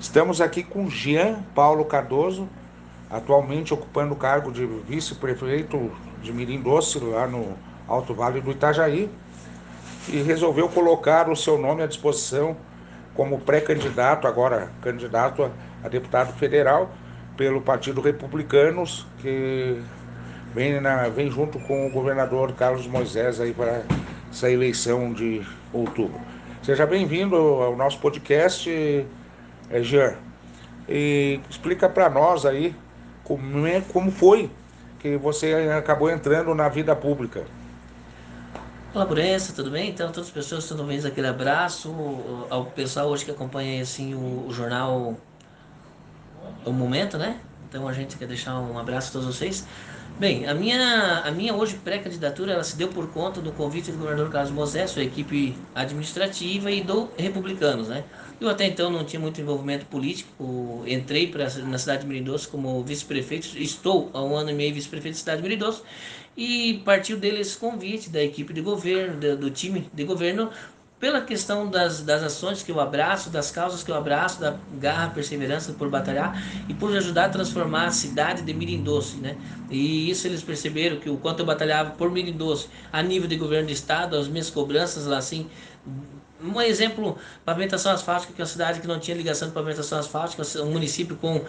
Estamos aqui com Jean Paulo Cardoso, atualmente ocupando o cargo de vice-prefeito de Mirim Doce, lá no Alto Vale do Itajaí, e resolveu colocar o seu nome à disposição como pré-candidato, agora candidato a, deputado federal pelo Partido Republicanos, que vem, na, vem junto com o governador Carlos Moisés aí para essa eleição de outubro. Seja bem-vindo ao nosso podcast, é, Jean. E explica para nós aí como, é, como foi que você acabou entrando na vida pública. Olá, Burença, tudo bem? Então, todas as pessoas, toda vez aquele abraço ao pessoal hoje que acompanha assim, o, o jornal O Momento, né? Então, a gente quer deixar um abraço a todos vocês. Bem, a minha, a minha hoje pré-candidatura ela se deu por conta do convite do governador Carlos Moisés, sua equipe administrativa e do Republicanos, né? Eu até então não tinha muito envolvimento político, entrei pra, na cidade de Meridoso como vice-prefeito, estou há um ano e meio vice-prefeito da cidade de Meridoso, e partiu dele esse convite da equipe de governo, do time de governo, pela questão das, das ações que eu abraço, das causas que eu abraço, da garra, perseverança por batalhar e por ajudar a transformar a cidade de Mirindoce, né? E isso eles perceberam que o quanto eu batalhava por Mirindoce a nível de governo de estado, as minhas cobranças lá assim, um exemplo, pavimentação asfáltica, que é uma cidade que não tinha ligação de pavimentação asfáltica, um município com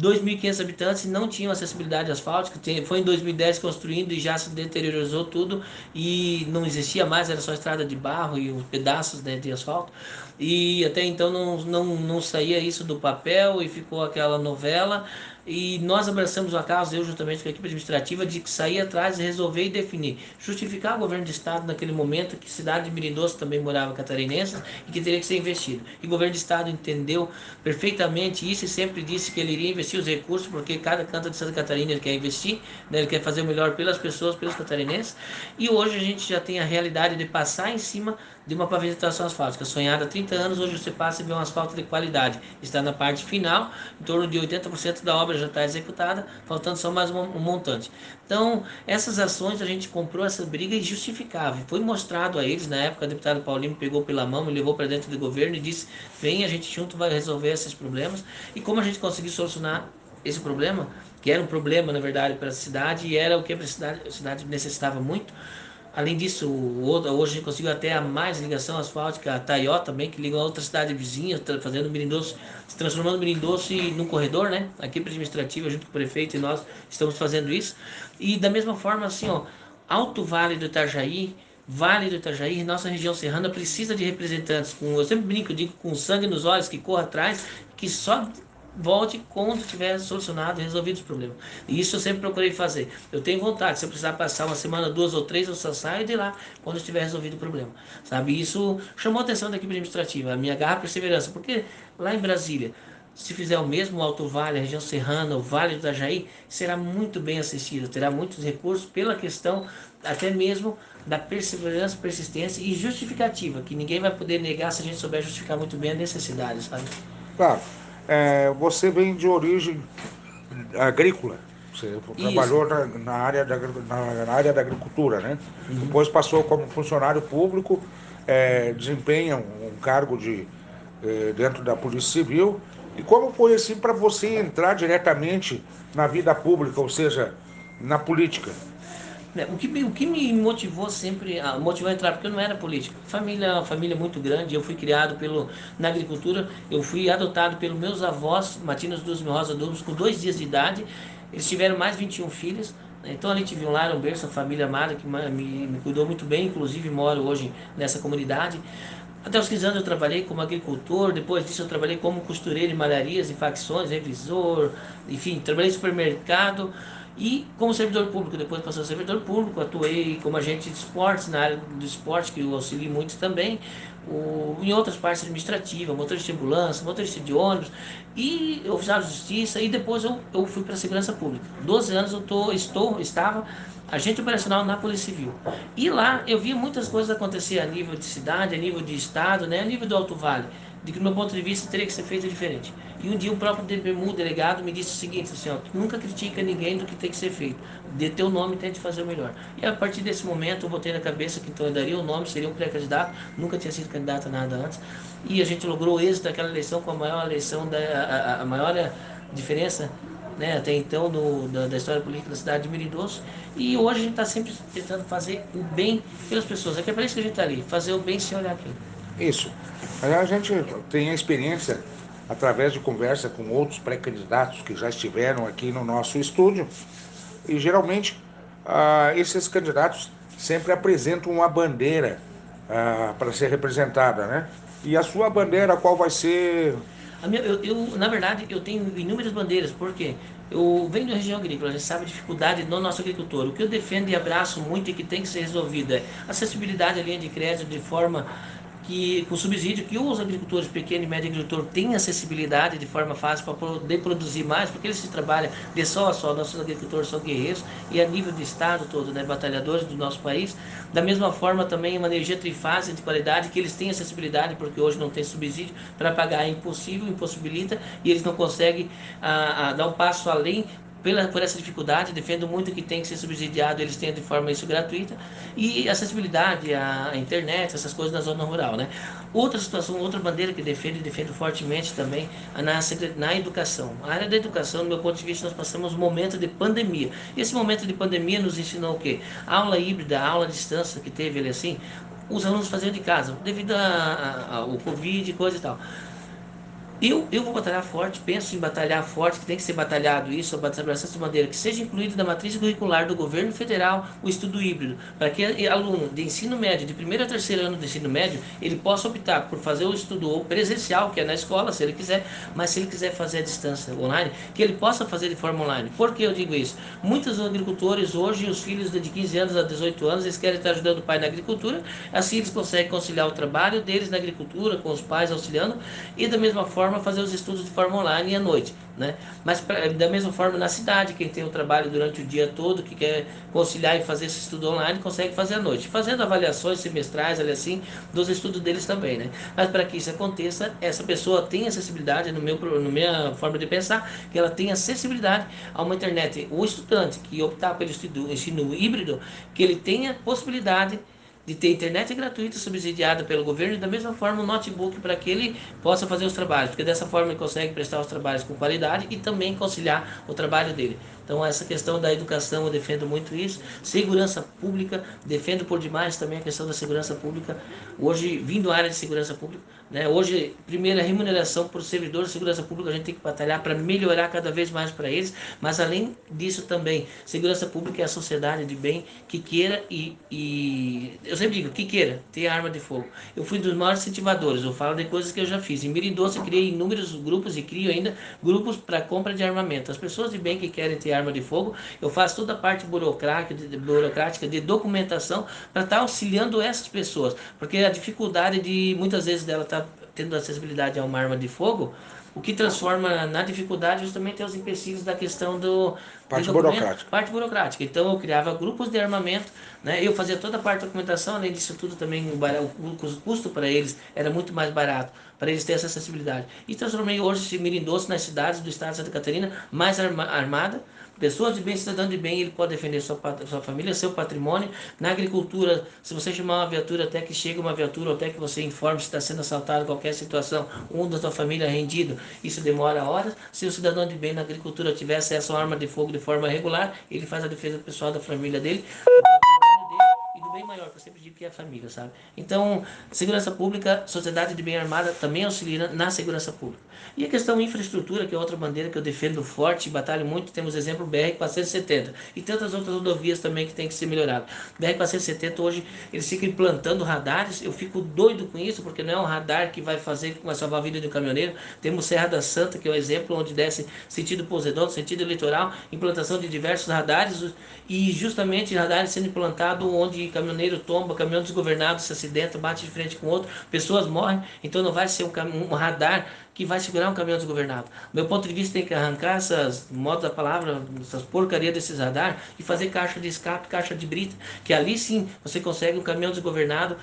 2.500 habitantes e não tinha acessibilidade asfáltica. Foi em 2010 construindo e já se deteriorou tudo e não existia mais, era só estrada de barro e os pedaços né, de asfalto. E até então não, não, não saía isso do papel e ficou aquela novela. E nós abraçamos a causa, eu juntamente com a equipe administrativa, de sair atrás resolver e definir, justificar o governo de estado naquele momento que cidade de Mirindoso também morava catarinenses e que teria que ser investido. E o governo de estado entendeu perfeitamente isso e sempre disse que ele iria investir os recursos, porque cada canto de Santa Catarina ele quer investir, né? ele quer fazer o melhor pelas pessoas, pelos catarinenses. E hoje a gente já tem a realidade de passar em cima de uma pavimentação asfáltica sonhada há 30 anos, hoje você passa e vê um asfalto de qualidade. Está na parte final, em torno de 80% da obra já está executada, faltando só mais um, montante. Então, essas ações a gente comprou essa briga justificava. Foi mostrado a eles, na época o deputado Paulinho pegou pela mão, me levou para dentro do governo e disse: vem, a gente junto vai resolver esses problemas. E como a gente conseguiu solucionar esse problema, que era um problema na verdade para a cidade e era o que a cidade, a cidade necessitava muito, Além disso, hoje conseguiu até a mais ligação asfáltica, a Taió também, que liga a outra cidade vizinha, fazendo Mirindoce, se transformando Mirindoce num corredor, né? A equipe administrativa, junto com o prefeito e nós, estamos fazendo isso. E da mesma forma, assim, ó, Alto Vale do Itajaí, Vale do Itajaí, nossa região serrana precisa de representantes com, eu sempre brinco, digo, com sangue nos olhos, que corra atrás, que só volte quando tiver solucionado resolvido os problemas. E isso eu sempre procurei fazer. Eu tenho vontade, se eu precisar passar uma semana, duas ou três, eu só saio de lá quando estiver resolvido o problema. Sabe? Isso chamou a atenção da equipe administrativa, a minha garra perseverança, porque lá em Brasília, se fizer o mesmo Alto Vale, a região serrana, o Vale do Itajaí, será muito bem assistido, terá muitos recursos pela questão até mesmo da perseverança, persistência e justificativa, que ninguém vai poder negar se a gente souber justificar muito bem a necessidade, sabe? Claro é, você vem de origem agrícola. Você Isso. trabalhou na área, da, na, área da agricultura, né? Uhum. Depois passou como funcionário público, é, desempenha um, cargo de, é, dentro da Polícia Civil. E como foi assim para você entrar diretamente na vida pública, ou seja, na política? Né, o que, o que me motivou sempre, a, motivou a entrar, porque eu não era político. Família, família muito grande, eu fui criado pelo, na agricultura, eu fui adotado pelos meus avós, Matinos dos Rosa Dubos, com dois dias de idade. Eles tiveram mais 21 filhos. Né, então ali tive um lar, um berço, uma família amada que me, me cuidou muito bem, inclusive moro hoje nessa comunidade. Até os 15 anos eu trabalhei como agricultor, depois disso eu trabalhei como costureiro em malharias e facções, revisor, enfim, trabalhei em supermercado. E como servidor público, depois passou a servidor público, atuei como agente de esportes, na área do esporte, que eu auxilio muito também, o, em outras partes administrativas, motorista de ambulância, motorista de ônibus, e oficial de justiça, e depois eu, eu fui para a segurança pública. 12 anos eu tô, estou, estava agente operacional na Polícia Civil. E lá eu via muitas coisas acontecer a nível de cidade, a nível de estado, né, a nível do Alto Vale de que, do meu ponto de vista, teria que ser feito diferente. E um dia o próprio DPMU, delegado, me disse o seguinte, assim, ó, nunca critica ninguém do que tem que ser feito. Dê teu nome e tente fazer o melhor. E a partir desse momento eu botei na cabeça que então eu daria o nome, seria um pré-candidato, nunca tinha sido candidato a nada antes. E a gente logrou o êxito daquela eleição com a maior eleição, da, a, a maior diferença né, até então no, da, da, história política da cidade de Meridoso. E hoje a gente está sempre tentando fazer o bem pelas pessoas. É que é para isso que a gente está ali, fazer o bem sem olhar aqui. Isso. A gente tem a experiência através de conversa com outros pré-candidatos que já estiveram aqui no nosso estúdio. E geralmente ah, esses candidatos sempre apresentam uma bandeira ah, para ser representada, né? E a sua bandeira, qual vai ser? Minha, eu, eu, na verdade, eu tenho inúmeras bandeiras, porque eu venho da região agrícola, a gente sabe a dificuldade do nosso agricultor. O que eu defendo e abraço muito e que tem que ser resolvido é acessibilidade à linha de crédito de forma que com subsídio que os agricultores pequenos e médio agricultor têm acessibilidade de forma fácil para poder produzir mais, porque eles se trabalham de só a só, nossos agricultores são guerreiros e a nível de estado todo, né, batalhadores do nosso país. Da mesma forma também uma energia trifásica de qualidade que eles têm acessibilidade porque hoje não tem subsídio para pagar é impossível, impossibilita e eles não conseguem a, ah, a, ah, dar um passo além pela, por essa dificuldade, defendo muito que tem que ser subsidiado, eles têm de forma isso gratuita, e acessibilidade à internet, essas coisas na zona rural. Né? Outra situação, outra bandeira que defendo e defendo fortemente também na, na educação. A área da educação, do meu ponto de vista, nós passamos um momento de pandemia. E esse momento de pandemia nos ensinou o quê? Aula híbrida, aula à distância que teve ele assim, os alunos faziam de casa, devido ao Covid e coisa e tal. Eu, eu vou batalhar forte, penso em batalhar forte, que tem que ser batalhado isso, a batalhar de maneira que seja incluído na matriz curricular do governo federal o estudo híbrido, para que aluno de ensino médio, de primeiro a terceiro ano do ensino médio, ele possa optar por fazer o estudo presencial, que é na escola, se ele quiser, mas se ele quiser fazer a distância online, que ele possa fazer de forma online. Por que eu digo isso? Muitos agricultores hoje, os filhos de 15 anos a 18 anos, eles querem estar ajudando o pai na agricultura, assim eles conseguem conciliar o trabalho deles na agricultura, com os pais auxiliando, e da mesma forma forma fazer os estudos de forma online à noite, né? Mas pra, da mesma forma na cidade, quem tem o trabalho durante o dia todo, que quer conciliar e fazer esse estudo online, consegue fazer à noite, fazendo avaliações semestrais, ali assim, dos estudos deles também, né? Mas para que isso aconteça, essa pessoa tem acessibilidade, no meu, no minha forma de pensar, que ela tem acessibilidade a uma internet. O estudante que optar pelo estudo, ensino híbrido, que ele tenha possibilidade de ter internet gratuita subsidiada pelo governo e da mesma forma um notebook para que ele possa fazer os trabalhos, porque dessa forma ele consegue prestar os trabalhos com qualidade e também conciliar o trabalho dele. Então essa questão da educação eu defendo muito isso, segurança pública, defendo por demais também a questão da segurança pública. Hoje, vindo à área de segurança pública, né? Hoje, primeiro, a remuneração para o servidor de segurança pública, a gente tem que batalhar para melhorar cada vez mais para eles, mas além disso também, segurança pública é a sociedade de bem que queira e, e eu sempre digo, que queira ter arma de fogo. Eu fui um dos maiores incentivadores, eu falo de coisas que eu já fiz. Em Mirindoce eu criei inúmeros grupos e crio ainda grupos para compra de armamento. As pessoas de bem que querem ter arma de fogo, eu faço toda a parte burocrática de, burocrática de documentação para estar tá auxiliando essas pessoas, porque a dificuldade de muitas vezes dela estar tá tendo acessibilidade a uma arma de fogo, o que transforma na dificuldade justamente é os empecilhos da questão do parte burocrática. Parte burocrática. Então eu criava grupos de armamento, né? Eu fazia toda a parte da documentação, além disso tudo também o, o custo para eles era muito mais barato, para eles terem essa acessibilidade. E transformei hoje Mirindoce nas cidades do estado de Santa Catarina mais arma, armada, Pessoas de bem, cidadão de bem, ele pode defender sua, sua família, seu patrimônio. Na agricultura, se você chamar uma viatura até que chegue uma viatura, até que você informe se está sendo assaltado, qualquer situação, um da sua família é rendido, isso demora horas. Se o cidadão de bem na agricultura tiver acesso a arma de fogo de forma regular, ele faz a defesa pessoal da família dele bem maior, que eu sempre digo que é a família, sabe? Então, segurança pública, sociedade de bem armada também auxilia na segurança pública. E a questão infraestrutura, que é outra bandeira que eu defendo forte e batalho muito, temos exemplo BR-470 e tantas outras rodovias também que tem que ser melhorado. BR-470 hoje, eles ficam implantando radares, eu fico doido com isso, porque não é um radar que vai fazer com salvar a vida de um caminhoneiro. Temos Serra da Santa, que é o um exemplo onde desce sentido Poseidon, sentido litoral, implantação de diversos radares e justamente radares sendo implantados onde caminhoneiro tomba, caminhão desgovernado se acidenta, bate de frente com outro, pessoas morrem, então não vai ser um, um radar que vai segurar um caminhão desgovernado. meu ponto de vista tem que arrancar essas, modo da palavra, essas porcarias desses radar e fazer caixa de escape, caixa de brita, que ali sim você consegue um caminhão desgovernado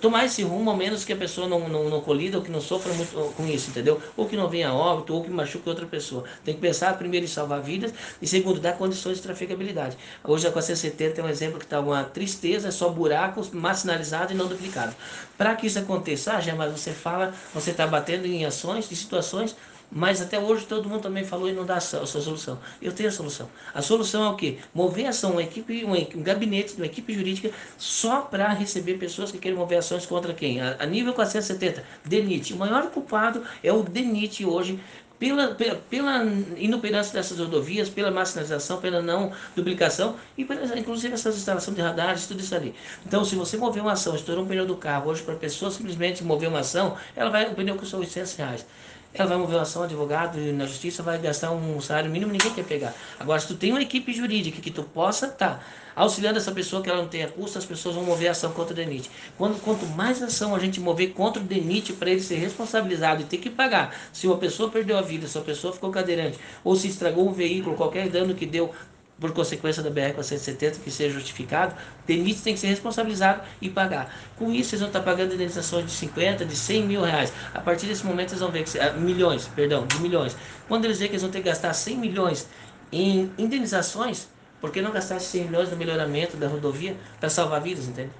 tomar esse rumo, ao menos que a pessoa não, não, não colida ou que não sofra muito com isso, entendeu? Ou que não venha a óbito, ou que machuque outra pessoa. Tem que pensar primeiro em salvar vidas e segundo, dar condições de trafegabilidade. Hoje a 470 tem um exemplo que está uma tristeza, é só buracos, mais sinalizado e não duplicado. Para que isso aconteça, ah, já, mas você fala, você está batendo em ações, de situações mas até hoje todo mundo também falou e não dá a sua solução. Eu tenho a solução. A solução é o quê? Mover ação, uma equipe, um, gabinete, uma equipe jurídica só para receber pessoas que querem mover ações contra quem? A, a nível 470, DENIT. O maior culpado é o DENIT hoje, pela, pela, pela, inoperância dessas rodovias, pela marginalização, pela não duplicação e pela, inclusive essas instalações de radares, tudo isso ali. Então, se você mover uma ação, estourou um pneu do carro, hoje para a pessoa simplesmente mover uma ação, ela vai, o pneu custa 800 reais ela vai mover uma ação, advogado, na justiça vai gastar um salário mínimo, ninguém quer pegar. Agora, se tu tem uma equipe jurídica que tu possa estar tá auxiliando essa pessoa que ela não tenha custo, as pessoas vão mover ação contra o DENIT. Quando, quanto mais ação a gente mover contra o DENIT para ele ser responsabilizado e ter que pagar, se uma pessoa perdeu a vida, se uma pessoa ficou cadeirante, ou se estragou um veículo, qualquer dano que deu por consequência da BR-470 que seja justificado, o tem que ser responsabilizado e pagar. Com isso, eles vão estar pagando indenizações de 50, de 100 mil reais. A partir desse momento, eles vão ver que... Ah, milhões, perdão, de milhões. Quando eles verem que eles vão ter que gastar 100 milhões em indenizações, por que não gastar 100 milhões no melhoramento da rodovia para salvar vidas, entende?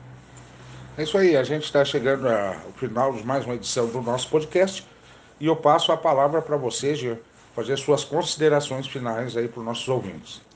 É isso aí, a gente está chegando ao final de mais uma edição do nosso podcast e eu passo a palavra para você, Gê, fazer suas considerações finais aí para os nossos ouvintes.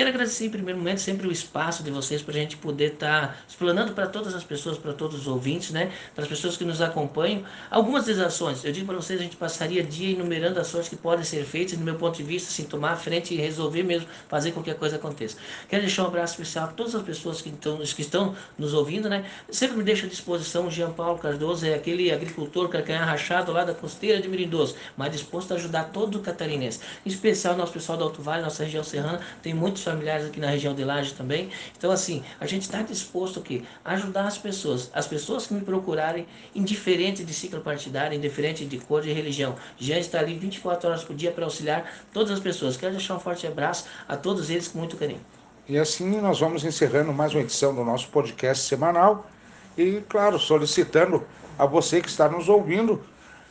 Quero agradecer em primeiro momento sempre o espaço de vocês para a gente poder estar tá explanando para todas as pessoas, para todos os ouvintes, né? para as pessoas que nos acompanham, algumas das ações. Eu digo para vocês, a gente passaria dia enumerando ações que podem ser feitas, do meu ponto de vista, assim, tomar a frente e resolver mesmo, fazer com que a coisa aconteça. Quero deixar um abraço especial a todas as pessoas que estão, que estão nos ouvindo, né? Sempre me deixo à disposição o Jean Paulo Cardoso, é aquele agricultor carcanhar rachado lá da costeira de Mirindoso, mas disposto a ajudar todo o catarinense. Em especial nosso pessoal do Alto Vale, nossa região serrana, tem muitos familiares aqui na região de Laje também. Então, assim, a gente está disposto aqui a ajudar as pessoas. As pessoas que me procurarem, indiferente de ciclo partidário, indiferente de cor e religião. Já está ali 24 horas por dia para auxiliar todas as pessoas. Quero deixar um forte abraço a todos eles com muito carinho. E assim nós vamos encerrando mais uma edição do nosso podcast semanal. E, claro, solicitando a você que está nos ouvindo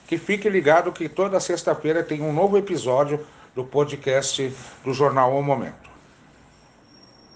que fique ligado que toda sexta-feira tem um novo episódio do podcast do Jornal O Momento.